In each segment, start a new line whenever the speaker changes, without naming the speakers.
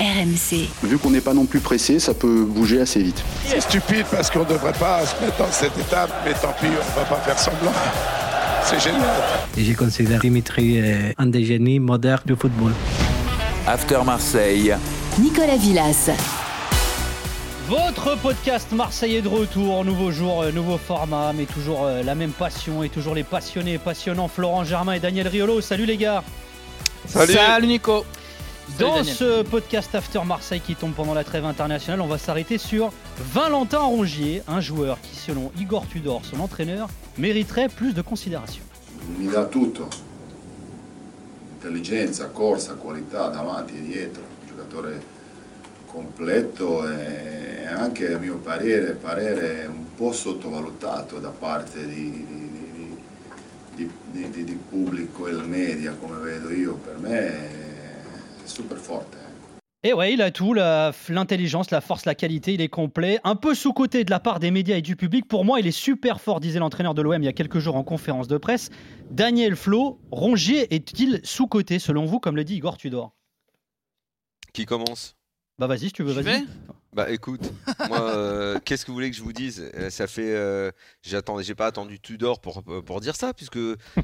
RMC.
Vu qu'on n'est pas non plus pressé, ça peut bouger assez vite.
C'est stupide parce qu'on ne devrait pas se mettre dans cette étape, mais tant pis, on ne va pas faire semblant. C'est génial.
Et je considère Dimitri euh, un des génies modernes du football.
After Marseille.
Nicolas Villas.
Votre podcast Marseillais de retour, nouveau jour, euh, nouveau format, mais toujours euh, la même passion et toujours les passionnés et passionnants Florent Germain et Daniel Riolo. Salut les gars
Salut, Nico
Dans ce podcast After Marseille qui tombe pendant la trêve internationale, on va s'arrêter sur Valentin Rongier, un joueur qui, selon Igor Tudor, son entraîneur, mériterait plus de considération.
mi dà tutto. Intelligenza, corsa, qualità davanti e dietro, un giocatore completo e anche a mio parere, parere un po' sottovalutato da parte di, di- di- di- pubblico e media come vedo io, per me super forte.
Et ouais, il a tout, l'intelligence, la force, la qualité, il est complet. Un peu sous-côté de la part des médias et du public. Pour moi, il est super fort, disait l'entraîneur de l'OM il y a quelques jours en conférence de presse. Daniel Flo, Rongier est-il sous-côté selon vous, comme le dit Igor Tudor?
Qui commence?
Bah vas-y, si tu veux, vas-y.
Bah écoute, moi, euh, qu'est-ce que vous voulez que je vous dise? Euh, Ça fait, euh, j'attendais, j'ai pas attendu Tudor pour pour dire ça, puisque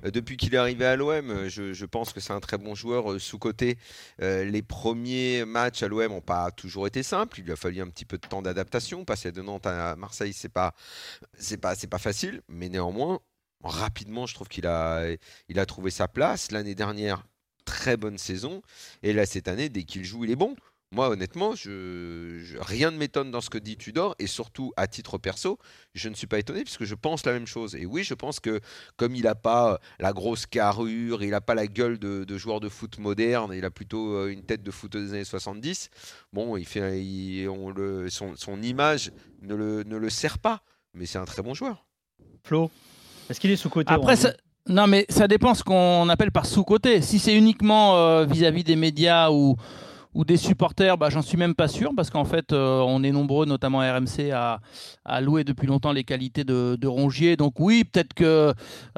depuis qu'il est arrivé à l'OM, je, je pense que c'est un très bon joueur euh, sous côté. les premiers matchs à l'OM n'ont pas toujours été simples. Il lui a fallu un petit peu de temps d'adaptation. Passer de Nantes à Marseille, c'est pas, c'est pas, c'est pas facile, mais néanmoins, rapidement, je trouve qu'il a, il a trouvé sa place. L'année dernière, très bonne saison, et là cette année, dès qu'il joue, il est bon. Moi, honnêtement, je, je- rien ne m'étonne dans ce que dit Tudor, et surtout à titre perso, je ne suis pas étonné puisque je pense la même chose. Et oui, je pense que comme il n'a pas la grosse carrure, il n'a pas la gueule de, de joueur de foot moderne, il a plutôt euh, une tête de foot des années 70. Bon, il fait, il- on le, son, son image ne le, ne le sert pas, mais c'est un très bon joueur.
Flo, est-ce qu'il est sous-côté
Après,
Rongier
ça- non, mais ça dépend ce qu'on appelle par sous-côté. Si c'est uniquement euh, vis-à-vis des médias ou, ou des supporters, bah, j'en suis même pas sûr, parce qu'en fait, euh, on est nombreux, notamment à RMC, à, louer depuis longtemps les qualités de, Rongier. Donc oui, peut-être que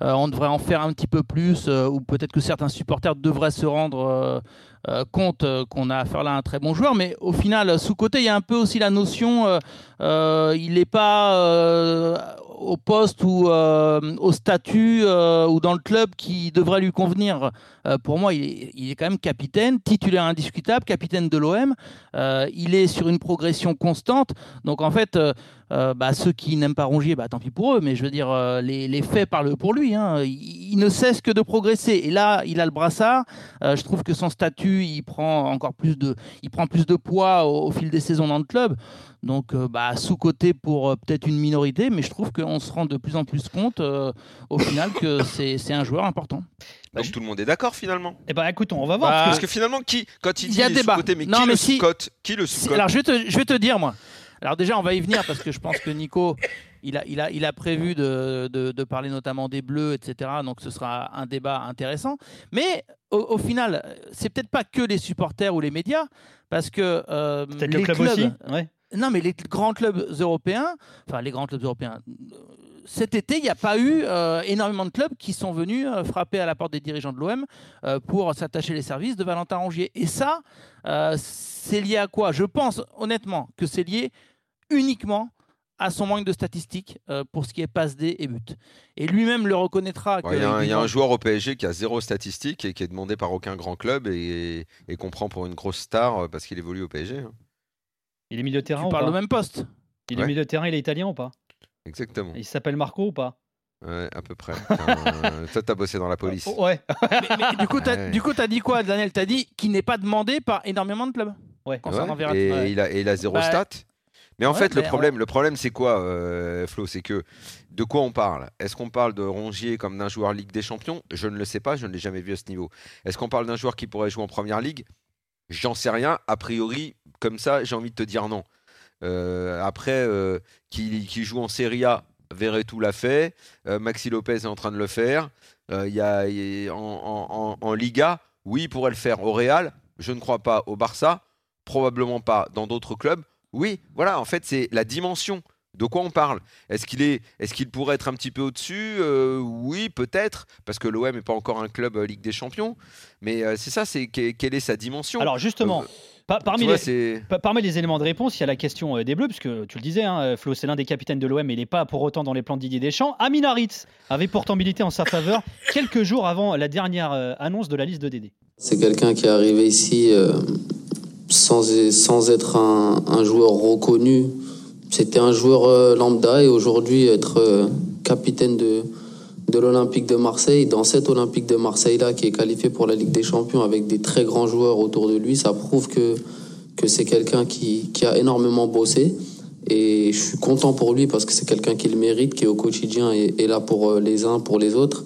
euh, on devrait en faire un petit peu plus, euh, ou peut-être que certains supporters devraient se rendre euh, compte qu'on a affaire là à un très bon joueur. Mais au final, sous-côté, il y a un peu aussi la notion, il n'est pas au poste ou au statut ou dans le club qui devrait lui convenir. Pour moi, il est, il est quand même capitaine, titulaire indiscutable, capitaine de l'OM. Euh, il est sur une progression constante. Donc en fait, euh, bah, ceux qui n'aiment pas Rongier, bah, tant pis pour eux. Mais je veux dire, euh, les, les faits parlent pour lui. hein. Il, il ne cesse que de progresser. Et là, il a le brassard. Euh, je trouve que son statut, il prend encore plus de, il prend plus de poids au, au fil des saisons dans le club. Donc, euh, bah, sous-côté pour euh, peut-être une minorité, mais je trouve qu'on se rend de plus en plus compte, euh, au final, que c'est c'est un joueur important.
Donc tout le monde est d'accord finalement.
Eh ben écoute, on va voir.
Bah,
parce que-
finalement, qui, quand il
Il
dit
y a
il est
débat.
sous-côté, mais
Non,
qui
mais
le
si-
sous-cote? Qui le
Si-
sous-cote?
Alors, je vais, te, je vais te dire, moi. Alors, déjà, on va y venir parce que je pense que Nico, il a, il a, il a prévu de, de- de parler notamment des Bleus, etc. Donc, ce sera un débat intéressant. Mais au, au final, c'est peut-être pas que les supporters ou les médias, parce que euh, les
le club
clubs,
aussi ouais.
non, mais les grands clubs européens, enfin les grands clubs européens, cet été, il n'y a pas eu euh, énormément de clubs qui sont venus euh, frapper à la porte des dirigeants de l'OM euh, pour s'attacher les services de Valentin Rongier. Et ça, c'est lié à quoi? Je pense honnêtement que c'est lié uniquement à son manque de statistiques euh, pour ce qui est passe D et but. Et lui-même le reconnaîtra.
Ouais, Il y, a un-
que-
il y a un joueur au PSG qui a zéro statistique et qui est demandé par aucun grand club et, et qu'on prend pour une grosse star euh, parce qu'il évolue au PSG. hein.
Il est milieu de terrain
Tu
ou
parles
pas
même poste.
Il est milieu de terrain, il est italien ou pas?
Exactement.
Il s'appelle Marco ou pas?
Ouais, à peu près. Euh, toi, t'as bossé dans la police.
Oh, Ouais.
mais, mais du coup, tu
Ouais.
as, dit quoi, Daniel? Tu as dit qu'il n'est pas demandé par énormément de clubs
Ouais.
concernant
Ouais,
Verratti.
et,
Ouais.
il a, et il a zéro
Bah,
stat. Mais en
ouais,
fait, le problème, le problème, c'est quoi, euh, Flo? C'est que de quoi on parle? Est-ce qu'on parle de Rongier comme d'un joueur Ligue des Champions? Je ne le sais pas, je ne l'ai jamais vu à ce niveau. Est-ce qu'on parle d'un joueur qui pourrait jouer en Première Ligue? J'en sais rien. A priori, comme ça, j'ai envie de te dire non. Euh, après, euh, qui, qui joue en Serie A, Verretou l'a fait. Maxi Lopez est en train de le faire. Il y a, il y a- en, en- en- en Liga, oui, il pourrait le faire. Au Real, je ne crois pas. Au Barça, probablement pas. Dans d'autres clubs, oui. Voilà, en fait, c'est la dimension. De quoi on parle Est-ce qu'il est, est-ce qu'il pourrait être un petit peu au-dessus? Euh, Oui, peut-être, parce que l'OM n'est pas encore un club euh, Ligue des Champions. Mais euh, c'est ça, c'est que- quelle est sa dimension?
Alors justement, parmi,
vois,
les, parmi éléments de réponse, il y a la question des Bleus, puisque tu le disais, hein, Flo, c'est l'un des capitaines de l'OM, mais il n'est pas pour autant dans les plans de Didier Deschamps. Amin Harit avait pourtant milité en sa faveur quelques jours avant la dernière annonce de la liste de Dédé.
C'est quelqu'un qui est arrivé ici euh, sans, sans être un, joueur reconnu. C'était un joueur euh, lambda et aujourd'hui être euh, capitaine de, de l'Olympique de Marseille, dans cet Olympique de Marseille-là qui est qualifié pour la Ligue des Champions avec des très grands joueurs autour de lui, ça prouve que, que c'est quelqu'un qui, qui a énormément bossé. Et je suis content pour lui parce que c'est quelqu'un qui le mérite, qui est au quotidien et est là pour euh, les uns, pour les autres.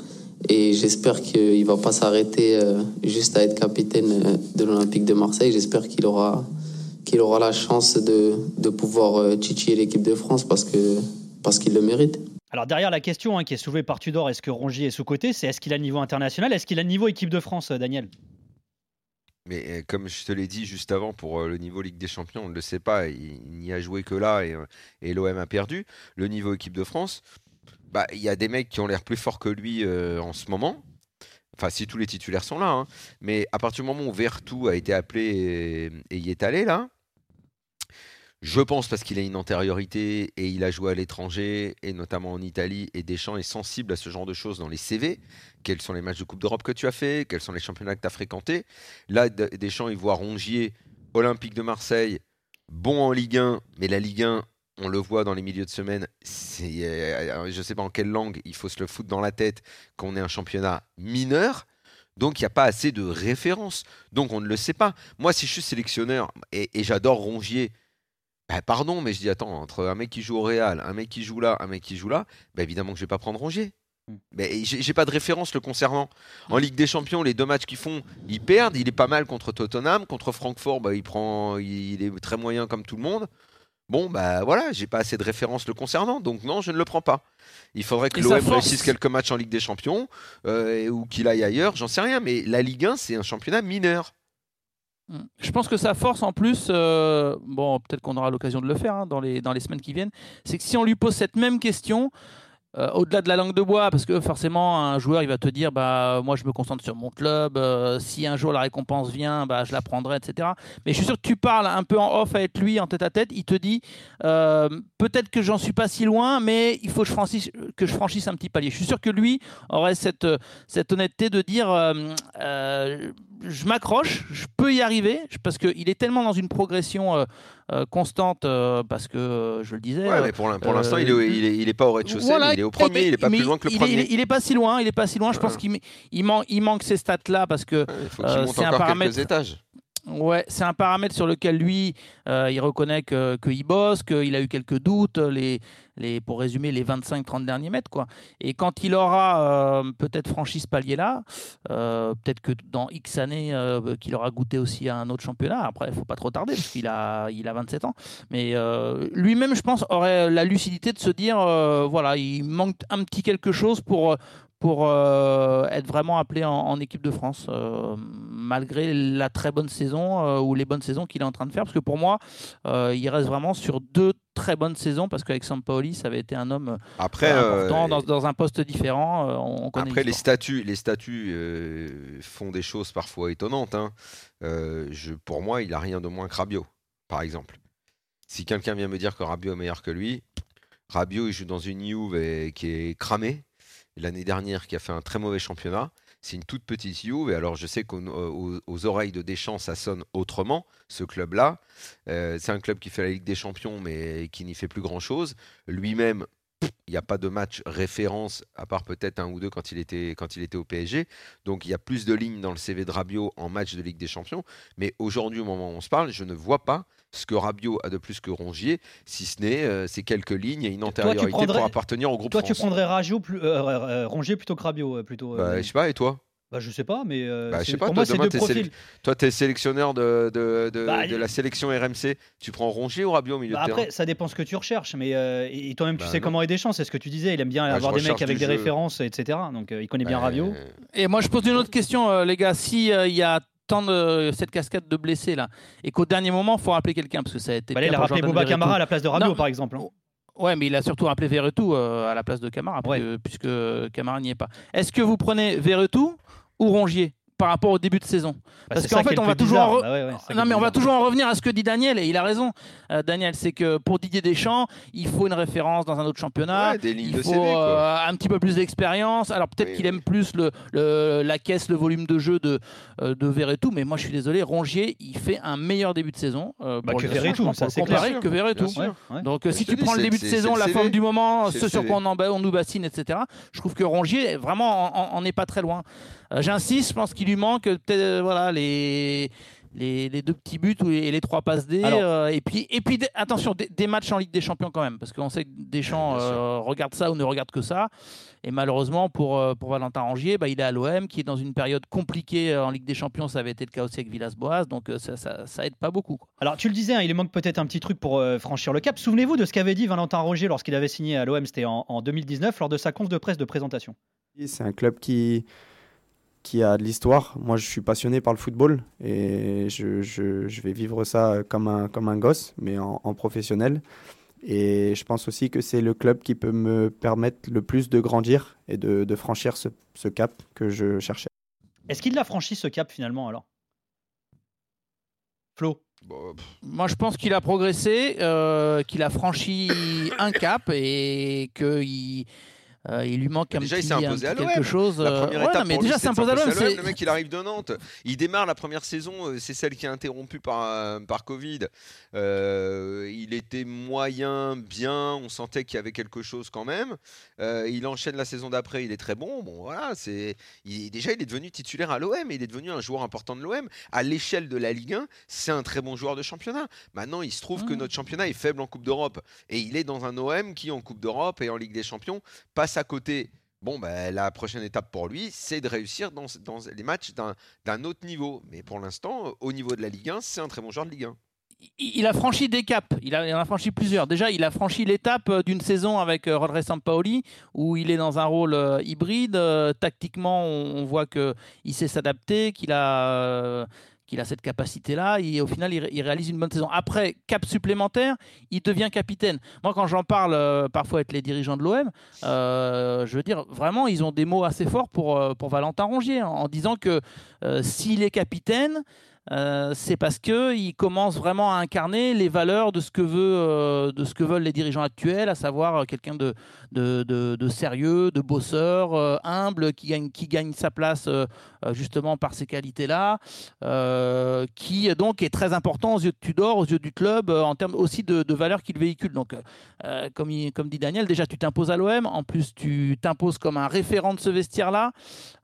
Et j'espère qu'il ne va pas s'arrêter euh, juste à être capitaine euh, de l'Olympique de Marseille. J'espère qu'il aura, qu'il aura la chance de, de pouvoir euh, titiller l'équipe de France parce que parce qu'il le mérite.
Alors derrière la question hein, qui est soulevée par Tudor, est-ce que Rongier est sous-côté? C'est est-ce qu'il a le niveau international? Est-ce qu'il a le niveau équipe de France, Daniel?
Mais comme je te l'ai dit juste avant, pour le niveau Ligue des Champions, on ne le sait pas, il, n'y a joué que là et, et l'OM a perdu. Le niveau équipe de France, bah, il y a des mecs qui ont l'air plus forts que lui euh, en ce moment. Enfin, si tous les titulaires sont là. hein. Mais à partir du moment où Vertou a été appelé et, y est allé, là, je pense parce qu'il a une antériorité et il a joué à l'étranger, et notamment en Italie, et Deschamps est sensible à ce genre de choses dans les CV. Quels sont les matchs de Coupe d'Europe que tu as fait? Quels sont les championnats que tu as fréquentés? Là, Deschamps, il voit Rongier, Olympique de Marseille, bon en Ligue 1, mais la Ligue 1, on le voit dans les milieux de semaine, euh, je ne sais pas en quelle langue, il faut se le foutre dans la tête qu'on est un championnat mineur. Donc il n'y a pas assez de références. Donc on ne le sait pas. Moi, si je suis sélectionneur et, et j'adore Rongier, bah, pardon, mais je dis attends, entre un mec qui joue au Real, un mec qui joue là, un mec qui joue là, bah, évidemment que je vais pas prendre Rongier.
Mm.
Mais j'ai pas de référence le concernant. En Ligue des Champions, les deux matchs qu'ils font, ils perdent. Il est pas mal contre Tottenham, contre Francfort, bah, il prend, il est très moyen comme tout le monde. Bon, bah voilà, j'ai pas assez de références le concernant, donc non, je ne le prends pas. Il faudrait que l'OM réussisse quelques matchs en Ligue des Champions euh, ou qu'il aille ailleurs, j'en sais rien. Mais la Ligue 1, c'est un championnat mineur.
Je pense que sa force en plus, euh, bon, peut-être qu'on aura l'occasion de le faire hein, dans, les, dans les semaines qui viennent, c'est que si on lui pose cette même question, euh, au-delà de la langue de bois, parce que forcément, un joueur, il va te dire, bah, moi, je me concentre sur mon club, euh, si un jour la récompense vient, bah, je la prendrai, etc. Mais je suis sûr que tu parles un peu en off avec lui, en tête à tête, il te dit, euh, peut-être que j'en suis pas si loin, mais il faut que je, franchisse, un petit palier. Je suis sûr que lui aurait cette, cette honnêteté de dire, je m'accroche, je peux y arriver, parce qu'il est tellement dans une progression euh, euh, constante, euh, parce que, je le disais,
Ouais, mais pour l'in- pour l'instant, il, est, il, est, il est pas au rez-de-chaussée,
voilà,
il est au premier, il est pas plus loin que le
il
premier.
Il est, il est pas si loin, il est pas si loin. Je pense qu'il il man- il manque ces stats-là parce que c'est un paramètre.
quelques étages.
Ouais, c'est un paramètre sur lequel lui, euh, il reconnaît que- qu'il bosse, qu'il a eu quelques doutes, les, pour résumer, les 25-30 derniers mètres. Quoi. Et quand il aura euh, peut-être franchi ce palier-là, euh, peut-être que dans X années, euh, qu'il aura goûté aussi à un autre championnat. Après, il faut pas trop tarder parce qu'il a, il a 27 ans. Mais lui-même, je pense, aurait la lucidité de se dire, voilà, il manque un petit quelque chose pour pour être vraiment appelé en, équipe de France, malgré la très bonne saison ou les bonnes saisons qu'il est en train de faire. Parce que pour moi, il reste vraiment sur deux très bonnes saisons, parce qu'avec Sampaoli, ça avait été un homme
Après,
euh, important
euh,
dans, dans un poste différent. euh, on, on connaît
Après, les statuts, les statuts euh, font des choses parfois étonnantes. hein. Euh, je, pour moi, il a rien de moins que Rabiot, par exemple. Si quelqu'un vient me dire que Rabiot est meilleur que lui, Rabiot, il joue dans une Juve qui est cramée. L'année dernière, qui a fait un très mauvais championnat. C'est une toute petite Juve. Et alors, je sais qu'aux aux- aux oreilles de Deschamps, ça sonne autrement, ce club-là. Euh, c'est un club qui fait la Ligue des Champions, mais qui n'y fait plus grand-chose. Lui-même, il n'y a pas de match référence, à part peut-être un ou deux quand il était, quand il était au PSG. Donc il y a plus de lignes dans le CV de Rabiot en match de Ligue des Champions. Mais aujourd'hui, au moment où on se parle, je ne vois pas ce que Rabiot a de plus que Rongier, si ce n'est euh, ces quelques lignes et une antériorité
prendrais-
pour appartenir au groupe
Toi, tu prendrais plus, euh, euh, Rongier plutôt que Rabiot plutôt. euh,
Bah, je sais pas, et toi?
Bah, je sais pas, mais euh,
Bah, je sais pas,
pour
toi,
moi, c'est
demain,
deux profils.
Toi, tu es sélectionneur de, de, de-
Bah,
de la sélection RMC. Tu prends Rongier ou Rabiot au milieu
Bah,
de
après,
terrain?
ça dépend ce que tu recherches, mais euh, et toi-même, tu
Bah,
sais
non.
comment est Deschamps, c'est ce que tu disais. Il aime bien
Bah,
avoir des mecs avec des
jeu.
références, etc. Donc, euh, il connaît bien Rabiot.
Et moi, je pose une autre question, euh, les gars. Si euh, il y a tant de cette cascade de blessés là, et qu'au dernier moment, il faut rappeler quelqu'un parce que ça a été.
Bah, il a rappelé Boba. Camara à la place de Rabiot, par exemple. hein.
Ouais, mais il a surtout rappelé Verretou euh, à la place de Camara,
Ouais.
puisque, puisque Camara n'y est pas. Est-ce que vous prenez Verretou ou Rongier? Par rapport au début de saison.
Bah,
Parce qu'en fait, on va toujours en re-
Bah ouais, ouais,
non mais on va toujours en revenir à ce que dit Daniel et il a raison. Euh, Daniel, c'est que pour Didier Deschamps, il faut une référence dans un autre championnat.
Ouais, des lignes
il
de
faut
CV,
euh, un petit peu plus d'expérience. Alors peut-être
Oui,
qu'il
oui.
aime plus le, le- la caisse, le volume de jeu de euh, de Verretou, mais moi je suis désolé, Rongier, il fait un meilleur début de saison euh,
Bah,
pour
que
le-
Verretou,
franchement,
ça, c'est clair.
que Verretou. Donc si tu prends le début de saison, la forme du moment, ce sur quoi on, on nous bassine, etc. Je trouve que Rongier vraiment en, en est pas très loin. Euh, J'insiste, je pense qu'il lui manque euh, peut-être euh, voilà les les, les deux petits buts et les trois passes D.
Alors-
euh, et puis, et puis attention, des, des matchs en Ligue des Champions quand même, parce qu'on sait que Deschamps euh, regarde ça ou ne regarde que ça. Et malheureusement pour, pour Valentin Rangier, bah, il est à l'OM, qui est dans une période compliquée en Ligue des Champions. Ça avait été le cas aussi avec Villas-Boas, donc ça, ça, ça aide pas beaucoup. quoi.
Alors, tu le disais, hein, il lui manque peut-être un petit truc pour euh, franchir le cap. Souvenez-vous de ce qu'avait dit Valentin Roger lorsqu'il avait signé à l'OM, c'était en, en 2019, lors de sa conf de presse de présentation.
C'est un club qui, qui a de l'histoire. Moi, je suis passionné par le football et je, je- je vais vivre ça comme un, comme un gosse, mais en, en professionnel. Et je pense aussi que c'est le club qui peut me permettre le plus de grandir et de, de franchir ce, ce cap que je cherchais.
Est-ce qu'il l'a franchi ce cap finalement alors? Flo?
Bon,
Moi, je pense qu'il a progressé, euh, qu'il a franchi un cap et qu'il euh, il lui manque un
Déjà, il
petit,
s'est
un
imposé à l'OM.
quelque chose.
La
euh, ouais, non, mais
pour
déjà
de
s'imposer à l'OM, c'est
Le mec, il arrive de Nantes. Il démarre la première saison, euh, c'est celle qui est interrompue par, par Covid. Euh, il était moyen, bien. On sentait qu'il y avait quelque chose quand même. Euh, il enchaîne la saison d'après, il est très bon. Bon, voilà, c'est il- déjà il est devenu titulaire à l'OM. Il est devenu un joueur important de l'OM à l'échelle de la Ligue 1. C'est un très bon joueur de championnat. Maintenant, il se trouve que
Mhm.
notre championnat est faible en Coupe d'Europe et il est dans un OM qui en Coupe d'Europe et en Ligue des Champions passe à côté. Bon, ben, la prochaine étape pour lui, c'est de réussir dans, les matchs d'un autre niveau. Mais pour l'instant, au niveau de la Ligue 1, c'est un très bon joueur de Ligue 1.
il a franchi des caps, il, a, en a franchi plusieurs. Déjà, il a franchi l'étape euh, d'une saison avec euh, Rodriguez Sampaoli, où il est dans un rôle euh, hybride. Tactiquement, on, voit qu'il sait s'adapter, qu'il a, qu'il a cette capacité-là, et au final, il, ré- il réalise une bonne saison. Après, cap supplémentaire, il devient capitaine. Moi, quand j'en parle euh, parfois avec les dirigeants de l'OM, euh, je veux dire, vraiment, ils ont des mots assez forts pour, euh, Valentin Rongier, en, en disant que s'il est capitaine, euh, c'est parce que il commence vraiment à incarner les valeurs de ce que veut, euh, de ce que veulent les dirigeants actuels, à savoir euh, quelqu'un de, sérieux, de bosseur, humble, qui gagne, sa place justement par ces qualités-là, qui donc est très important aux yeux de Tudor, aux yeux du club, en termes aussi de, valeurs qu'il véhicule. Donc, comme, dit Daniel, déjà tu t'imposes à l'OM, en plus tu t'imposes comme un référent de ce vestiaire-là.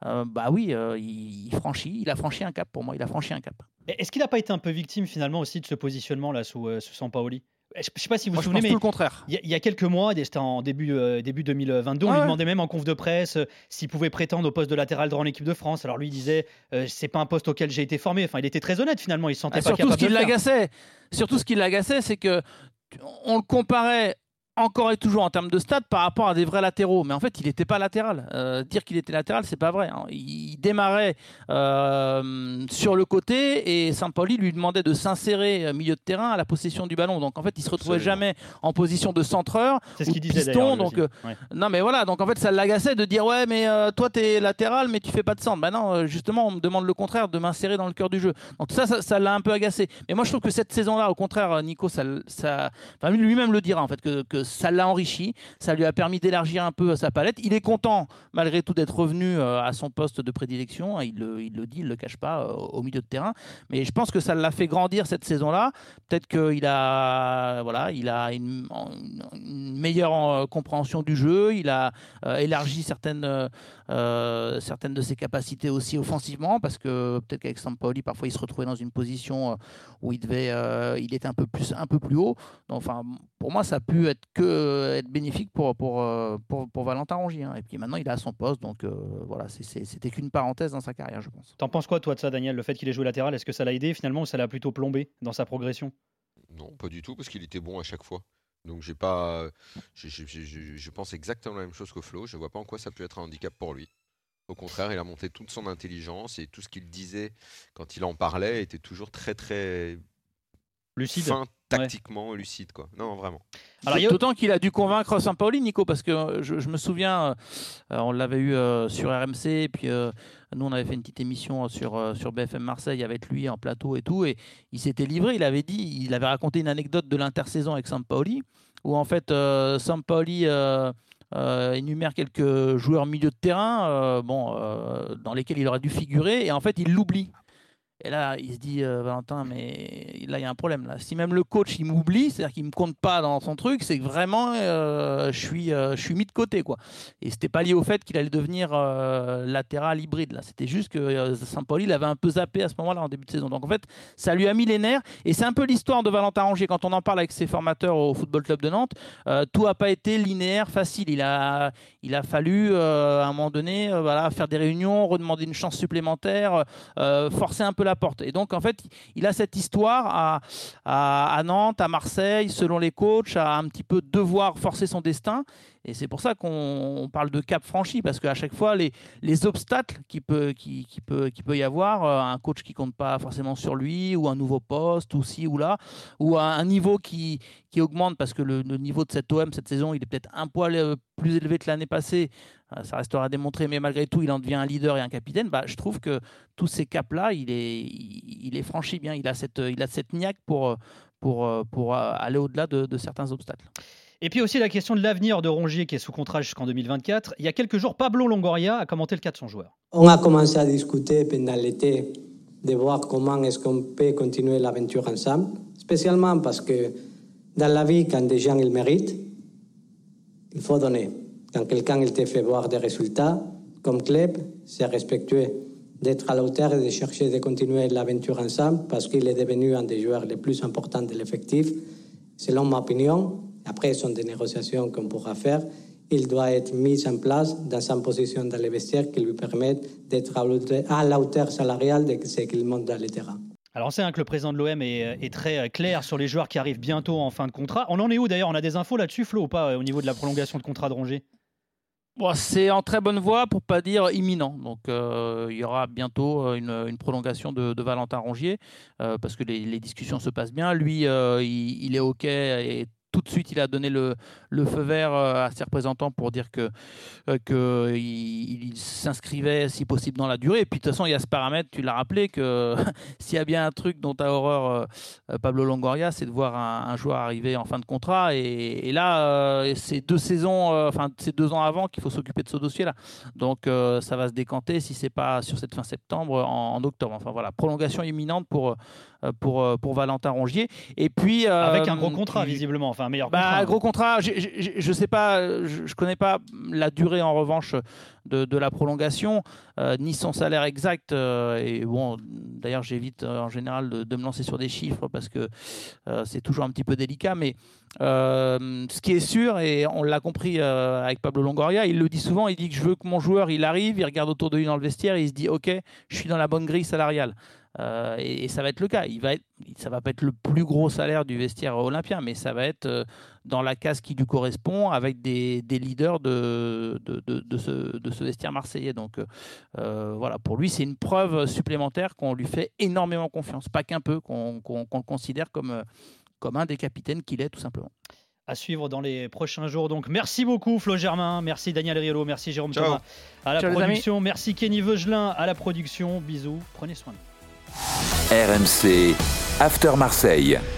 Bah oui, il franchit, il a franchi un cap pour moi, il a franchi un cap.
Est-ce qu'il n'a pas été un peu victime finalement aussi de ce positionnement là sous, euh, sous Sampaoli? Je ne sais pas si vous
Moi,
vous souvenez, mais
tout le contraire.
il y, a- il y a quelques mois, c'était en début, euh, début 2022, on
Ah
lui
ouais.
demandait même en conf de presse euh, s'il pouvait prétendre au poste de latéral droit en équipe de France. Alors lui il disait euh, c'est pas un poste auquel j'ai été formé. Enfin, il était très honnête finalement, il se sentait
Ah,
pas
surtout, ce
capable de
qui l'agaçait, surtout ce qui l'agaçait, c'est que on le comparait encore et toujours en termes de stats par rapport à des vrais latéraux. Mais en fait, il n'était pas latéral. Euh, dire qu'il était latéral, c'est pas vrai. hein. Il démarrait euh, sur le côté et Saint-Pauli lui demandait de s'insérer euh, milieu de terrain à la possession du ballon. Donc en fait, il se retrouvait
Absolument.
jamais en position de centreur
C'est ce
ou
qu'il
de
disait
piston.
lui
Donc euh,
Ouais.
non, mais voilà, donc en fait, ça l'agaçait de dire Ouais, mais toi, t'es latéral, mais tu fais pas de centre. Bah non, justement, on me demande le contraire, de m'insérer dans le cœur du jeu. Donc ça, ça ça l'a un peu agacé. Mais moi, je trouve que cette saison-là, au contraire, Nico, ça. Enfin, lui-même le dira, en fait, que, que ça l'a enrichi. Ça lui a permis d'élargir un peu sa palette. Il est content, malgré tout, d'être revenu euh, à son poste de prédilection. Il le, dit, il le cache pas, euh, au milieu de terrain. Mais je pense que ça l'a fait grandir cette saison-là. Peut-être qu'il a, voilà, il a une, meilleure euh, compréhension du jeu. Il a euh, élargi certaines, euh, euh, certaines de ses capacités aussi offensivement, parce que peut-être qu'avec Sampaoli, parfois, il se retrouvait dans une position euh, où il devait, euh, il était un peu plus, un peu plus haut. Enfin, pour moi, ça a pu être que être bénéfique pour pour euh, pour, pour Valentin Rongier. hein. Et puis maintenant, il est à son poste, donc euh, voilà, c'était qu'une parenthèse dans sa carrière, je pense.
T'en penses quoi toi de ça, Daniel Le fait qu'il ait joué latéral, est-ce que ça l'a aidé finalement ou ça l'a plutôt plombé dans sa progression?
Non, pas du tout, parce qu'il était bon à chaque fois. Donc j'ai pas, j'ai- j'ai- je pense exactement la même chose que Flo. Je vois pas en quoi ça peut être un handicap pour lui. Au contraire, il a monté toute son intelligence et tout ce qu'il disait quand il en parlait était toujours très très
Lucide.
fin, tactiquement lucide. Quoi. Non, vraiment.
D'autant qu'il a dû convaincre Sampaoli, Nico, parce que je, me souviens, on l'avait eu sur RMC, et puis nous, on avait fait une petite émission sur, sur BFM Marseille avec lui en plateau et tout, et il s'était livré, il avait dit, il avait raconté une anecdote de l'intersaison avec Sampaoli, où en fait, Sampaoli euh, énumère quelques joueurs milieu de terrain euh, bon, euh, dans lesquels il aurait dû figurer et en fait il l'oublie. Et là, il se dit, euh, Valentin, mais là, il y a un problème. Là. Si même le coach, il m'oublie, c'est-à-dire qu'il ne me compte pas dans son truc, c'est que vraiment, euh, je, suis, euh, je suis mis de côté. Quoi. Et c'était pas lié au fait qu'il allait devenir latéral hybride. Là. C'était juste que Saint-Pauli l'avait un peu zappé à ce moment-là, en début de saison. Donc, en fait, ça lui a mis les nerfs. Et c'est un peu l'histoire de Valentin Rongier. Quand on en parle avec ses formateurs au Football Club de Nantes, tout n'a pas été linéaire, facile. Il a, il a fallu, à un moment donné, voilà, faire des réunions, redemander une chance supplémentaire, forcer un peu porte. Et donc, en fait, il a cette histoire à, à, Nantes, à Marseille, selon les coachs, à un petit peu devoir forcer son destin. Et c'est pour ça qu'on parle de cap franchi, parce qu'à chaque fois, les, les obstacles qui peut, qui, peut, qui peut y avoir, euh, un coach qui compte pas forcément sur lui, ou un nouveau poste, ou ci ou là, ou un, niveau qui, qui augmente, parce que le, niveau de cet OM cette saison, il est peut-être un poil euh, plus élevé que l'année passée, euh, ça restera à démontrer, mais malgré tout, il en devient un leader et un capitaine. Bah, je trouve que tous ces caps-là, il est, il est franchi bien, il a cette, il a cette niaque pour, pour, pour aller au-delà de, de certains obstacles.
Et puis aussi la question de l'avenir de Rongier qui est sous contrat jusqu'en 2024. Il y a quelques jours, Pablo Longoria a commenté le cas de son joueur.
On a commencé à discuter pendant l'été de voir comment est-ce qu'on peut continuer l'aventure ensemble, spécialement parce que dans la vie, quand des gens ils méritent, il faut donner. Quand quelqu'un il te fait voir des résultats, comme club, c'est respectueux d'être à la hauteur et de chercher de continuer l'aventure ensemble parce qu'il est devenu un des joueurs les plus importants de l'effectif. Selon ma opinion, après, ce sont des négociations qu'on pourra faire. Il doit être mis en place dans sa position dans les vestiaires qui lui permettent d'être à la hauteur salariale de ce qu'il monte dans les terrains.
Alors on sait hein, que le président de l'OM est, très euh, clair sur les joueurs qui arrivent bientôt en fin de contrat. On en est où d'ailleurs? On a des infos là-dessus, Flo, ou pas, euh, au niveau de la prolongation de contrat de Rongier?
C'est en très bonne voie pour pas dire imminent. Donc euh, il y aura bientôt une, prolongation de, Valentin Rongier parce que les, discussions se passent bien. Lui, il, il, est OK et tout de suite, il a donné le, feu vert euh, à ses représentants pour dire que, euh, que il, s'inscrivait si possible dans la durée. Et puis de toute façon, il y a ce paramètre, tu l'as rappelé, que s'il y a bien un truc dont a horreur euh, Pablo Longoria, c'est de voir un, joueur arriver en fin de contrat. Et, là, c'est deux saisons, enfin c'est deux ans avant qu'il faut s'occuper de ce dossier-là. Donc ça va se décanter si c'est pas sur cette fin septembre, en, octobre. Enfin voilà, prolongation imminente pour pour pour Valentin Rongier. Et puis
avec un gros contrat visiblement un meilleur
bah, contrat. gros contrat. Je ne sais pas, je, ne connais pas la durée en revanche de, la prolongation, euh, ni son salaire exact. Euh, et bon, d'ailleurs, j'évite euh, en général de, me lancer sur des chiffres parce que c'est toujours un petit peu délicat. Mais ce qui est sûr, et on l'a compris avec Pablo Longoria, il le dit souvent, il dit que je veux que mon joueur, il arrive, il regarde autour de lui dans le vestiaire, et il se dit, ok, je suis dans la bonne grille salariale. Euh, et, ça va être le cas. Il va être, ça va pas être le plus gros salaire du vestiaire olympien, mais ça va être euh, dans la case qui lui correspond avec des, des leaders de, de, de, ce, de, ce, vestiaire marseillais. Donc euh, voilà, pour lui, c'est une preuve supplémentaire qu'on lui fait énormément confiance, pas qu'un peu, qu'on le considère comme, comme un des capitaines qu'il est tout simplement.
À suivre dans les prochains jours. Donc merci beaucoup Flo Germain, merci Daniel Riolo, merci Jérôme Thomas. À la production, merci Kenny Veugelin. À la production. Bisous, prenez soin de vous.
RMC After Marseille.